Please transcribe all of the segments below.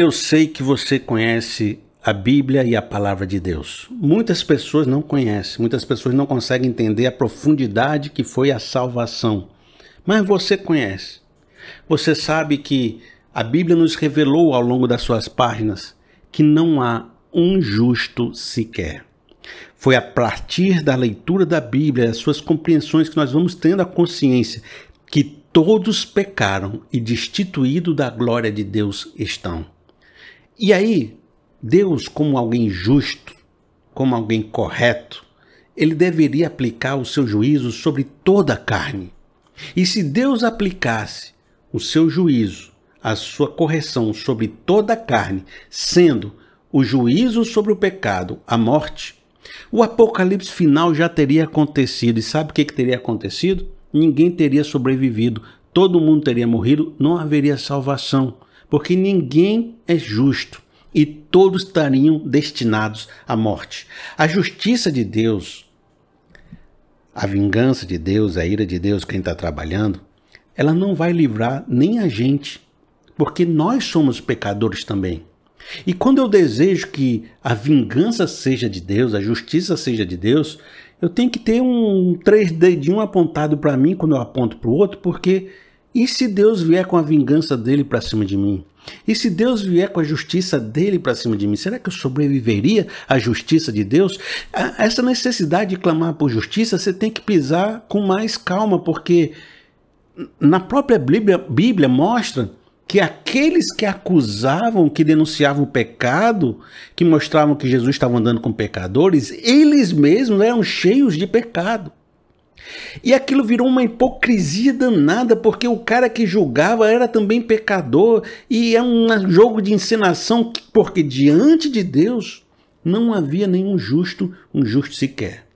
Eu sei que você conhece a Bíblia e a palavra de Deus. Muitas pessoas não conhecem, muitas pessoas não conseguem entender a profundidade que foi a salvação. Mas você conhece. Você sabe que a Bíblia nos revelou ao longo das suas páginas que não há um justo sequer. Foi a partir da leitura da Bíblia, as suas compreensões, que nós vamos tendo a consciência que todos pecaram e destituídos da glória de Deus estão. E aí, Deus, como alguém justo, como alguém correto, ele deveria aplicar o seu juízo sobre toda a carne. E se Deus aplicasse o seu juízo, a sua correção sobre toda a carne, sendo o juízo sobre o pecado, a morte, o apocalipse final já teria acontecido. E sabe o que, que teria acontecido? Ninguém teria sobrevivido, todo mundo teria morrido, não haveria salvação, porque ninguém é justo e todos estariam destinados à morte. A justiça de Deus, a vingança de Deus, a ira de Deus, quem está trabalhando, ela não vai livrar nem a gente, porque nós somos pecadores também. E quando eu desejo que a vingança seja de Deus, a justiça seja de Deus, eu tenho que ter um três dedinhos apontado para mim quando eu aponto para o outro, porque e se Deus vier com a vingança dele para cima de mim? E se Deus vier com a justiça dele para cima de mim, será que eu sobreviveria à justiça de Deus? Essa necessidade de clamar por justiça, você tem que pisar com mais calma, porque na própria Bíblia, Bíblia mostra que aqueles que acusavam, que denunciavam o pecado, que mostravam que Jesus estava andando com pecadores, eles mesmos eram cheios de pecado. E aquilo virou uma hipocrisia danada, porque o cara que julgava era também pecador, e é um jogo de encenação, porque diante de Deus não havia nenhum justo, um justo sequer.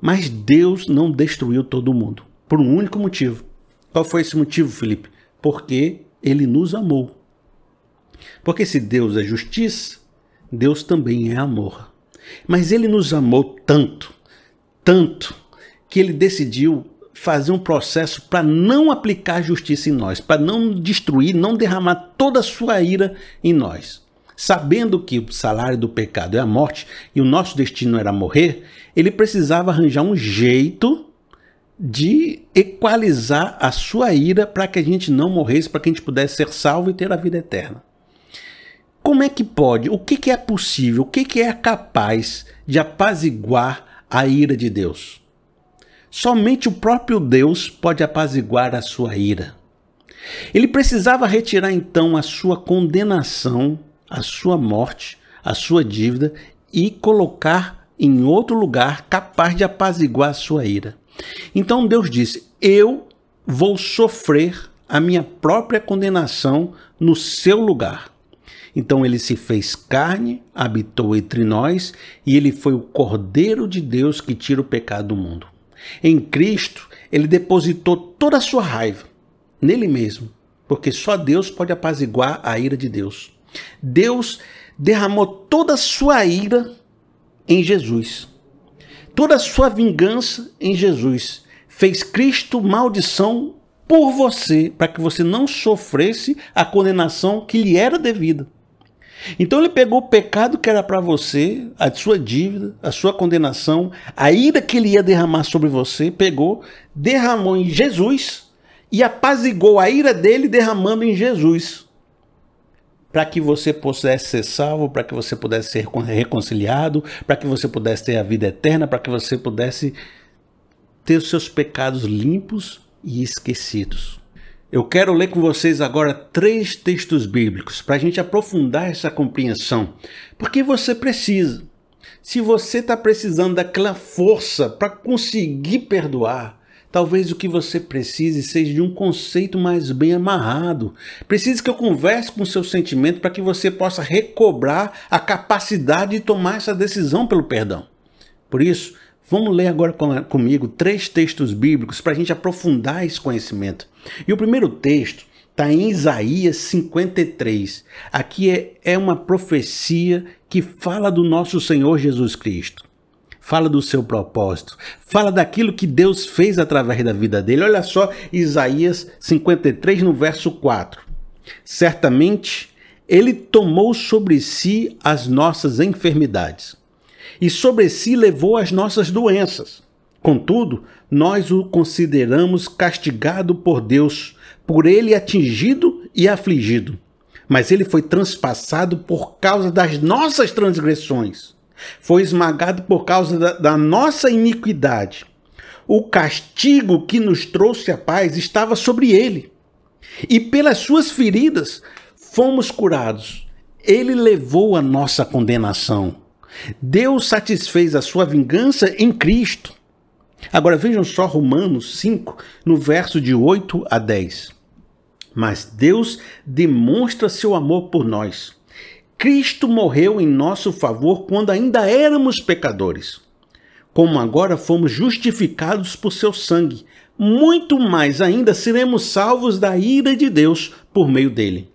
Mas Deus não destruiu todo mundo, por um único motivo. Qual foi esse motivo, Felipe? Porque ele nos amou. Porque se Deus é justiça, Deus também é amor. Mas ele nos amou tanto, tanto, que ele decidiu fazer um processo para não aplicar justiça em nós, para não destruir, não derramar toda a sua ira em nós. Sabendo que o salário do pecado é a morte e o nosso destino era morrer, ele precisava arranjar um jeito de equalizar a sua ira para que a gente não morresse, para que a gente pudesse ser salvo e ter a vida eterna. Como é que pode? O que, que é possível? O que, que é capaz de apaziguar a ira de Deus? Somente o próprio Deus pode apaziguar a sua ira. Ele precisava retirar então a sua condenação, a sua morte, a sua dívida e colocar em outro lugar capaz de apaziguar a sua ira. Então Deus disse: Eu vou sofrer a minha própria condenação no seu lugar. Então ele se fez carne, habitou entre nós e ele foi o Cordeiro de Deus que tira o pecado do mundo. Em Cristo, ele depositou toda a sua raiva nele mesmo, porque só Deus pode apaziguar a ira de Deus. Deus derramou toda a sua ira em Jesus toda a sua vingança em Jesus. Fez Cristo maldição por você, para que você não sofresse a condenação que lhe era devida. Então ele pegou o pecado que era para você, a sua dívida, a sua condenação, a ira que ele ia derramar sobre você, pegou, derramou em Jesus e apazigou a ira dele derramando em Jesus para que você pudesse ser salvo, para que você pudesse ser reconciliado, para que você pudesse ter a vida eterna, para que você pudesse ter os seus pecados limpos e esquecidos. Eu quero ler com vocês agora três textos bíblicos para a gente aprofundar essa compreensão, porque você precisa. Se você está precisando daquela força para conseguir perdoar, Talvez o que você precise seja de um conceito mais bem amarrado. Precisa que eu converse com o seu sentimento para que você possa recobrar a capacidade de tomar essa decisão pelo perdão. Por isso, vamos ler agora comigo três textos bíblicos para a gente aprofundar esse conhecimento. E o primeiro texto está em Isaías 53. Aqui é, é uma profecia que fala do nosso Senhor Jesus Cristo fala do seu propósito, fala daquilo que Deus fez através da vida dele. Olha só Isaías 53 no verso 4. Certamente ele tomou sobre si as nossas enfermidades e sobre si levou as nossas doenças. Contudo, nós o consideramos castigado por Deus, por ele atingido e afligido. Mas ele foi transpassado por causa das nossas transgressões, foi esmagado por causa da, da nossa iniquidade. O castigo que nos trouxe a paz estava sobre ele, e pelas suas feridas fomos curados. Ele levou a nossa condenação. Deus satisfez a sua vingança em Cristo. Agora vejam só Romanos 5, no verso de 8 a 10. Mas Deus demonstra seu amor por nós. Cristo morreu em nosso favor quando ainda éramos pecadores. Como agora fomos justificados por seu sangue, muito mais ainda seremos salvos da ira de Deus por meio dele.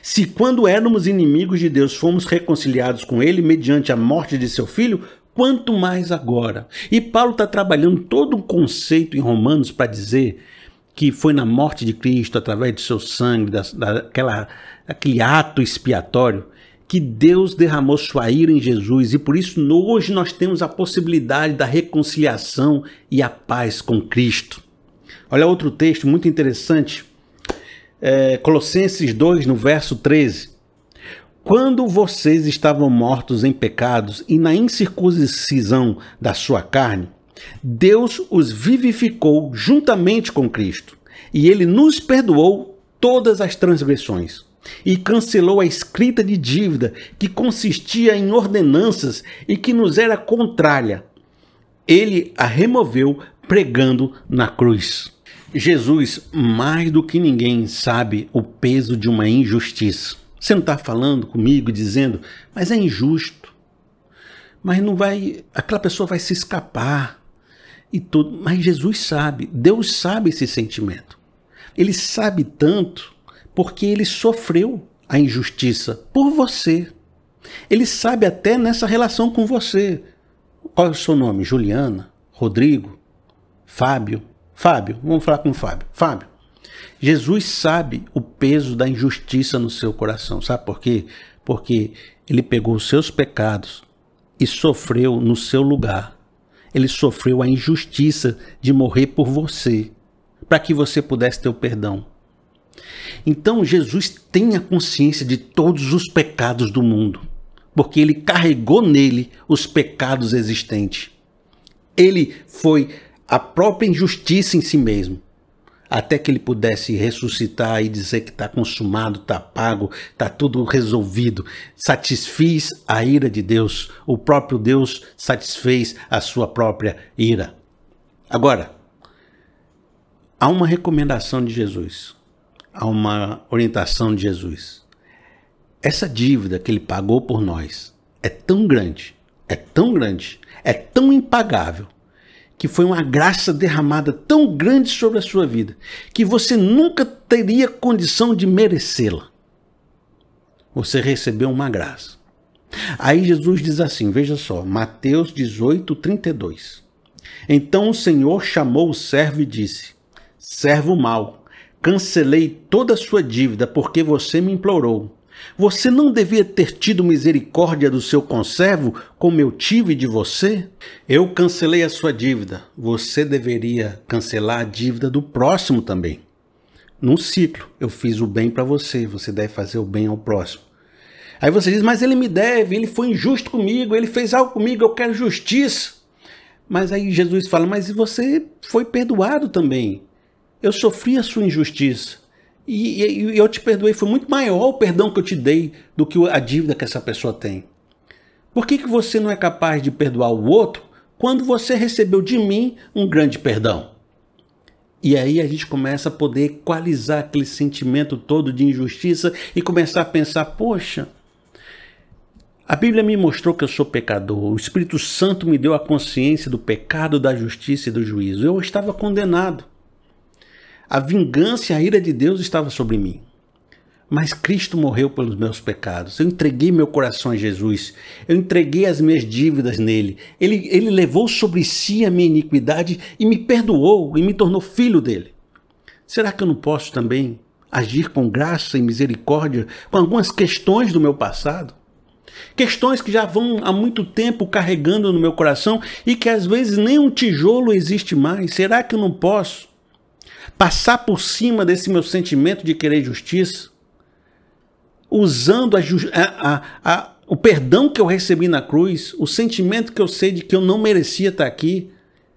Se quando éramos inimigos de Deus fomos reconciliados com ele mediante a morte de seu filho, quanto mais agora. E Paulo está trabalhando todo um conceito em Romanos para dizer que foi na morte de Cristo, através do seu sangue, da, daquela, aquele ato expiatório, que Deus derramou sua ira em Jesus e por isso hoje nós temos a possibilidade da reconciliação e a paz com Cristo. Olha outro texto muito interessante, é, Colossenses 2, no verso 13. Quando vocês estavam mortos em pecados e na incircuncisão da sua carne, Deus os vivificou juntamente com Cristo, e ele nos perdoou todas as transgressões e cancelou a escrita de dívida que consistia em ordenanças e que nos era contrária. Ele a removeu pregando na cruz. Jesus, mais do que ninguém, sabe o peso de uma injustiça. Você não está falando comigo dizendo, mas é injusto. Mas não vai. Aquela pessoa vai se escapar e tudo. Mas Jesus sabe, Deus sabe esse sentimento. Ele sabe tanto porque ele sofreu a injustiça por você. Ele sabe até nessa relação com você. Qual é o seu nome? Juliana? Rodrigo? Fábio? Fábio, vamos falar com o Fábio. Fábio, Jesus sabe o peso da injustiça no seu coração. Sabe por quê? Porque ele pegou os seus pecados e sofreu no seu lugar. Ele sofreu a injustiça de morrer por você, para que você pudesse ter o perdão. Então Jesus tem a consciência de todos os pecados do mundo, porque ele carregou nele os pecados existentes. Ele foi a própria injustiça em si mesmo até que ele pudesse ressuscitar e dizer que está consumado, está pago, está tudo resolvido. Satisfiz a ira de Deus, o próprio Deus satisfez a sua própria ira. Agora, há uma recomendação de Jesus, há uma orientação de Jesus. Essa dívida que ele pagou por nós é tão grande, é tão grande, é tão impagável que foi uma graça derramada tão grande sobre a sua vida que você nunca teria condição de merecê-la. Você recebeu uma graça. Aí Jesus diz assim: veja só, Mateus 18, 32. Então o Senhor chamou o servo e disse: Servo mau, cancelei toda a sua dívida porque você me implorou. Você não devia ter tido misericórdia do seu conservo, como eu tive de você? Eu cancelei a sua dívida. Você deveria cancelar a dívida do próximo também. Num ciclo, eu fiz o bem para você, você deve fazer o bem ao próximo. Aí você diz, mas ele me deve, ele foi injusto comigo, ele fez algo comigo, eu quero justiça. Mas aí Jesus fala, mas você foi perdoado também. Eu sofri a sua injustiça. E, e, eu te perdoei, foi muito maior o perdão que eu te dei do que a dívida que essa pessoa tem. Por que, que você não é capaz de perdoar o outro quando você recebeu de mim um grande perdão? E aí a gente começa a poder equalizar aquele sentimento todo de injustiça e começar a pensar: poxa, a Bíblia me mostrou que eu sou pecador, o Espírito Santo me deu a consciência do pecado, da justiça e do juízo. Eu estava condenado. A vingança e a ira de Deus estava sobre mim. Mas Cristo morreu pelos meus pecados. Eu entreguei meu coração a Jesus. Eu entreguei as minhas dívidas nele. Ele, ele levou sobre si a minha iniquidade e me perdoou e me tornou filho dele. Será que eu não posso também agir com graça e misericórdia com algumas questões do meu passado? Questões que já vão há muito tempo carregando no meu coração e que às vezes nem um tijolo existe mais. Será que eu não posso passar por cima desse meu sentimento de querer justiça? Usando a, a, a, o perdão que eu recebi na cruz, o sentimento que eu sei de que eu não merecia estar aqui,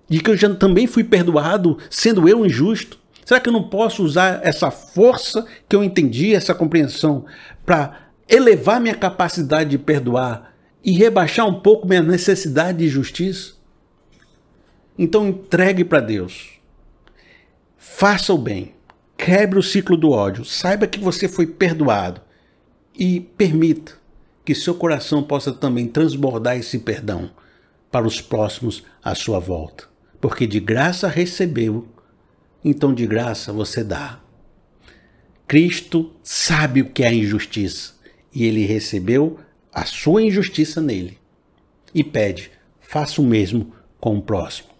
de que eu já também fui perdoado, sendo eu injusto. Será que eu não posso usar essa força que eu entendi, essa compreensão, para elevar minha capacidade de perdoar e rebaixar um pouco minha necessidade de justiça? Então entregue para Deus. Faça o bem. Quebre o ciclo do ódio. Saiba que você foi perdoado. E permita que seu coração possa também transbordar esse perdão para os próximos à sua volta. Porque de graça recebeu, então de graça você dá. Cristo sabe o que é a injustiça e ele recebeu a sua injustiça nele. E pede: faça o mesmo com o próximo.